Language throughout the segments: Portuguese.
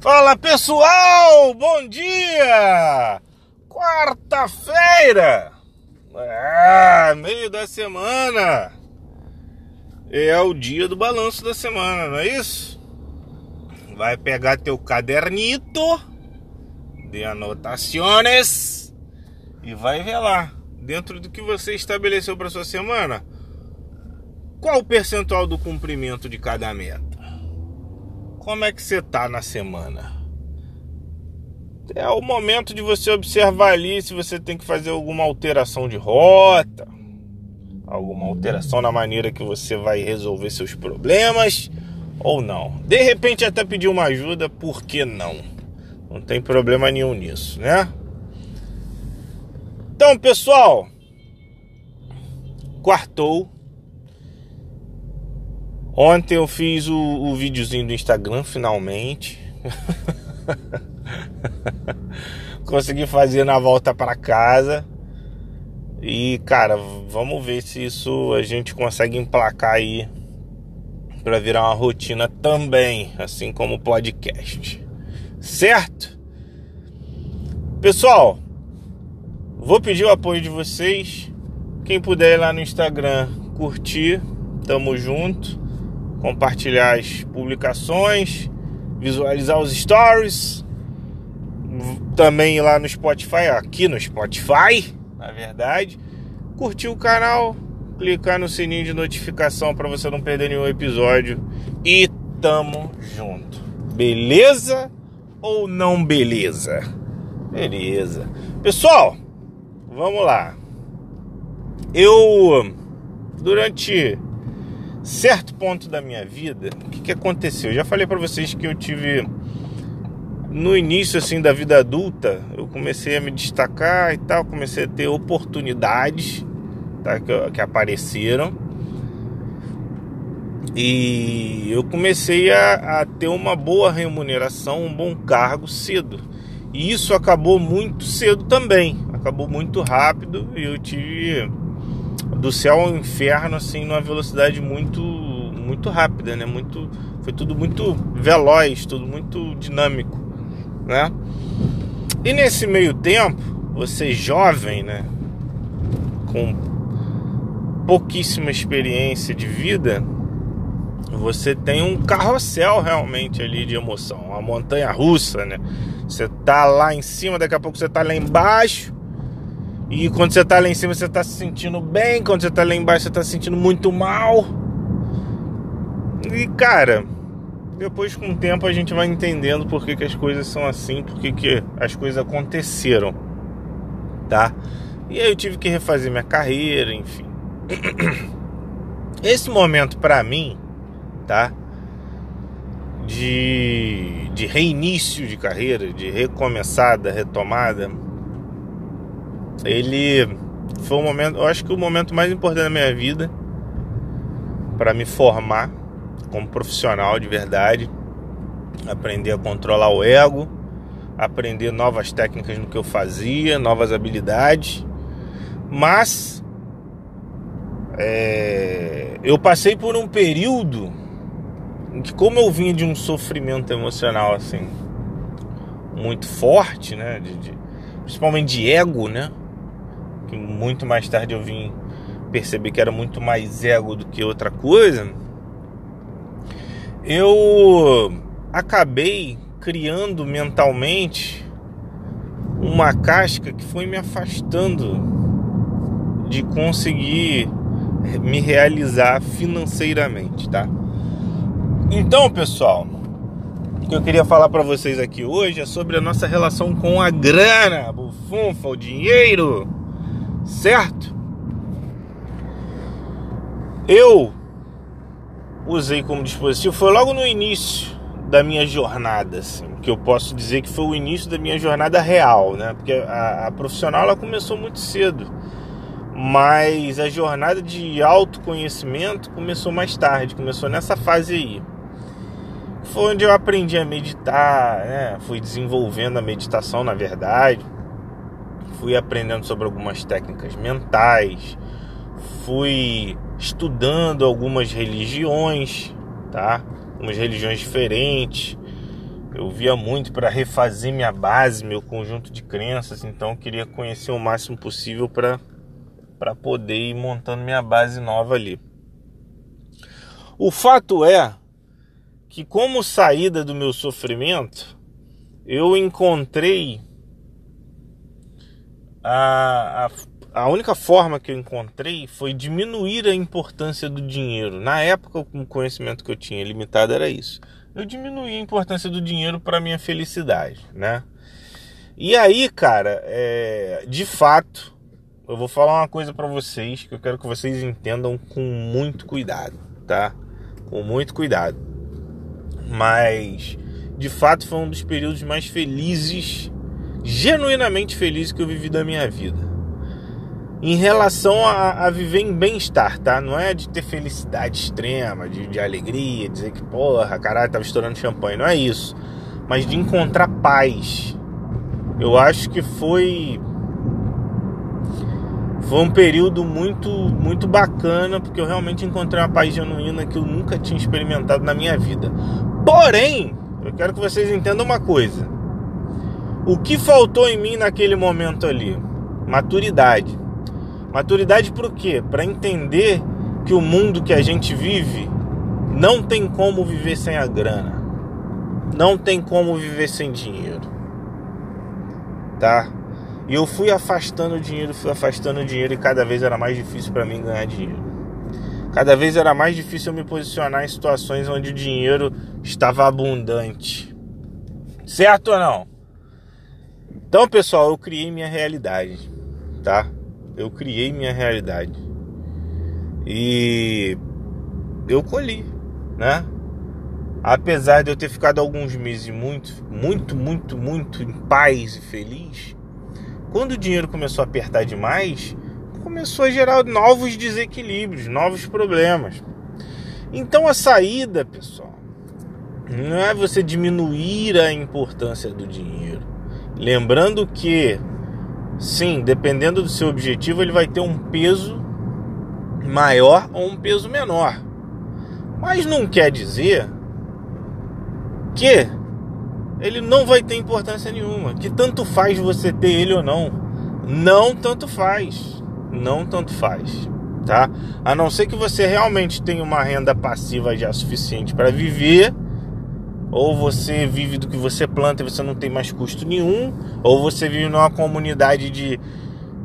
Fala pessoal, bom dia! Quarta-feira, ah, meio da semana, é o dia do balanço da semana, não é isso? Vai pegar teu cadernito de anotações e vai ver lá, dentro do que você estabeleceu para sua semana, qual o percentual do cumprimento de cada meta? Como é que você tá na semana? É o momento de você observar ali se você tem que fazer alguma alteração de rota, alguma alteração na maneira que você vai resolver seus problemas ou não. De repente até pedir uma ajuda, por que não? Não tem problema nenhum nisso, né? Então, pessoal, quartou Ontem eu fiz o, o videozinho do Instagram, finalmente. Consegui fazer na volta para casa. E, cara, vamos ver se isso a gente consegue emplacar aí para virar uma rotina também, assim como o podcast. Certo? Pessoal, vou pedir o apoio de vocês. Quem puder ir lá no Instagram curtir, tamo junto compartilhar as publicações, visualizar os stories, também lá no Spotify, aqui no Spotify, na verdade, curtir o canal, clicar no sininho de notificação para você não perder nenhum episódio e tamo junto. Beleza ou não beleza? Beleza. Pessoal, vamos lá. Eu durante certo ponto da minha vida, o que, que aconteceu? Eu já falei para vocês que eu tive no início assim da vida adulta, eu comecei a me destacar e tal, comecei a ter oportunidades tá, que, que apareceram e eu comecei a, a, ter uma boa remuneração, um bom cargo cedo. E isso acabou muito cedo também, acabou muito rápido e eu tive do céu ao inferno assim numa velocidade muito muito rápida, né? Muito foi tudo muito veloz, tudo muito dinâmico, né? E nesse meio tempo, você jovem, né, com pouquíssima experiência de vida, você tem um carrossel realmente ali de emoção, uma montanha russa, né? Você tá lá em cima, daqui a pouco você tá lá embaixo, e quando você tá lá em cima, você tá se sentindo bem. Quando você tá lá embaixo, você tá se sentindo muito mal. E cara, depois com o tempo a gente vai entendendo por que, que as coisas são assim, por que, que as coisas aconteceram, tá? E aí eu tive que refazer minha carreira, enfim. Esse momento para mim, tá? De, de reinício de carreira, de recomeçada, retomada ele foi um momento, eu acho que o momento mais importante da minha vida para me formar como profissional de verdade, aprender a controlar o ego, aprender novas técnicas no que eu fazia, novas habilidades, mas é, eu passei por um período em que, como eu vinha de um sofrimento emocional assim muito forte, né, de, de, principalmente de ego, né, que muito mais tarde eu vim perceber que era muito mais ego do que outra coisa, eu acabei criando mentalmente uma casca que foi me afastando de conseguir me realizar financeiramente, tá? Então, pessoal, o que eu queria falar para vocês aqui hoje é sobre a nossa relação com a grana, bufunfa, o dinheiro certo? Eu usei como dispositivo, foi logo no início da minha jornada, assim, que eu posso dizer que foi o início da minha jornada real, né? Porque a, a profissional ela começou muito cedo, mas a jornada de autoconhecimento começou mais tarde, começou nessa fase aí. Foi onde eu aprendi a meditar, né? Fui desenvolvendo a meditação, na verdade fui aprendendo sobre algumas técnicas mentais, fui estudando algumas religiões, tá? Algumas religiões diferentes. eu via muito para refazer minha base, meu conjunto de crenças, então eu queria conhecer o máximo possível para para poder ir montando minha base nova ali. O fato é que como saída do meu sofrimento, eu encontrei a, a a única forma que eu encontrei foi diminuir a importância do dinheiro. Na época, o conhecimento que eu tinha limitado era isso. Eu diminuí a importância do dinheiro para minha felicidade, né? E aí, cara, é, de fato, eu vou falar uma coisa para vocês que eu quero que vocês entendam com muito cuidado, tá? Com muito cuidado. Mas, de fato, foi um dos períodos mais felizes, genuinamente felizes que eu vivi da minha vida em relação a, a viver em bem-estar, tá? Não é de ter felicidade extrema, de, de alegria, dizer que, porra, caralho, tava estourando champanhe, não é isso. Mas de encontrar paz. Eu acho que foi. Foi um período muito, muito bacana, porque eu realmente encontrei uma paz genuína que eu nunca tinha experimentado na minha vida. Porém, eu quero que vocês entendam uma coisa. O que faltou em mim naquele momento ali? Maturidade Maturidade para o quê? Para entender que o mundo que a gente vive não tem como viver sem a grana. Não tem como viver sem dinheiro. Tá? E eu fui afastando o dinheiro, fui afastando o dinheiro e cada vez era mais difícil para mim ganhar dinheiro. Cada vez era mais difícil eu me posicionar em situações onde o dinheiro estava abundante. Certo ou não? Então, pessoal, eu criei minha realidade, tá? Eu criei minha realidade. E eu colhi, né? Apesar de eu ter ficado alguns meses muito, muito, muito, muito em paz e feliz, quando o dinheiro começou a apertar demais, começou a gerar novos desequilíbrios, novos problemas. Então a saída, pessoal, não é você diminuir a importância do dinheiro. Lembrando que Sim, dependendo do seu objetivo, ele vai ter um peso maior ou um peso menor. Mas não quer dizer que ele não vai ter importância nenhuma, que tanto faz você ter ele ou não. Não tanto faz. Não tanto faz, tá? A não ser que você realmente tenha uma renda passiva já suficiente para viver ou você vive do que você planta e você não tem mais custo nenhum, ou você vive numa comunidade de,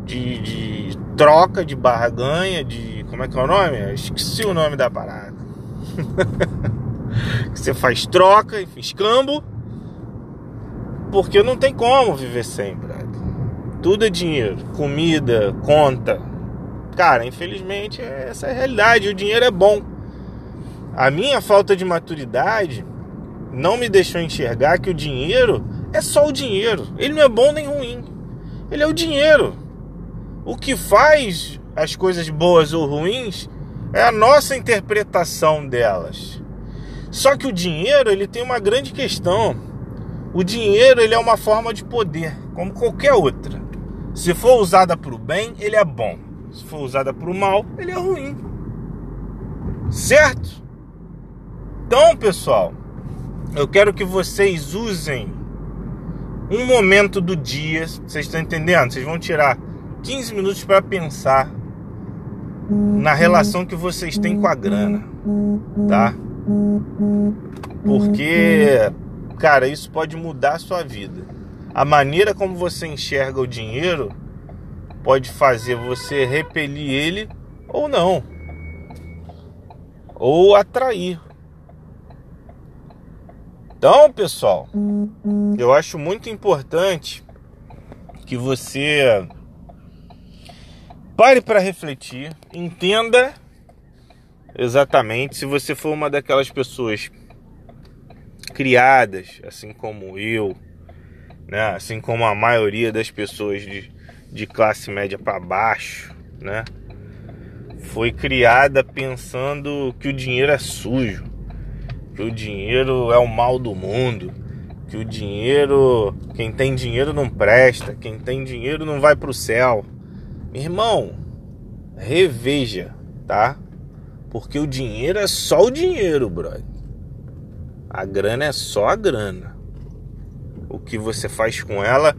de, de troca, de barganha, de. Como é que é o nome? esqueci o nome da parada. você faz troca, enfim, escambo, porque não tem como viver sem, brother. Tudo é dinheiro, comida, conta. Cara, infelizmente essa é a realidade. O dinheiro é bom. A minha falta de maturidade não me deixou enxergar que o dinheiro é só o dinheiro. Ele não é bom nem ruim. Ele é o dinheiro. O que faz as coisas boas ou ruins é a nossa interpretação delas. Só que o dinheiro, ele tem uma grande questão. O dinheiro, ele é uma forma de poder, como qualquer outra. Se for usada para o bem, ele é bom. Se for usada para o mal, ele é ruim. Certo? Então, pessoal, eu quero que vocês usem um momento do dia, vocês estão entendendo? Vocês vão tirar 15 minutos para pensar na relação que vocês têm com a grana, tá? Porque, cara, isso pode mudar a sua vida. A maneira como você enxerga o dinheiro pode fazer você repelir ele ou não, ou atrair então, pessoal, eu acho muito importante que você pare para refletir, entenda exatamente se você for uma daquelas pessoas criadas, assim como eu, né, assim como a maioria das pessoas de, de classe média para baixo, né, foi criada pensando que o dinheiro é sujo que o dinheiro é o mal do mundo, que o dinheiro, quem tem dinheiro não presta, quem tem dinheiro não vai para o céu. Meu irmão, reveja, tá? Porque o dinheiro é só o dinheiro, brother. A grana é só a grana. o que você faz com ela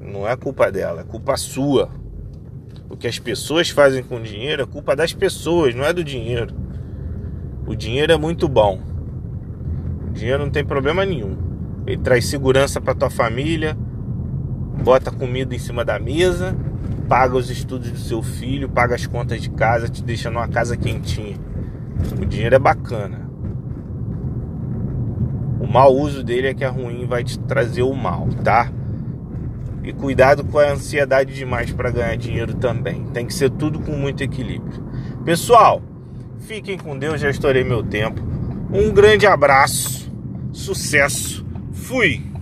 não é culpa dela, é culpa sua. O que as pessoas fazem com o dinheiro é culpa das pessoas, não é do dinheiro. O dinheiro é muito bom. Dinheiro não tem problema nenhum. Ele traz segurança para tua família, bota comida em cima da mesa, paga os estudos do seu filho, paga as contas de casa, te deixa numa casa quentinha. O dinheiro é bacana. O mau uso dele é que é ruim, vai te trazer o mal, tá? E cuidado com a ansiedade demais para ganhar dinheiro também. Tem que ser tudo com muito equilíbrio. Pessoal, fiquem com Deus, já estourei meu tempo. Um grande abraço, sucesso, fui!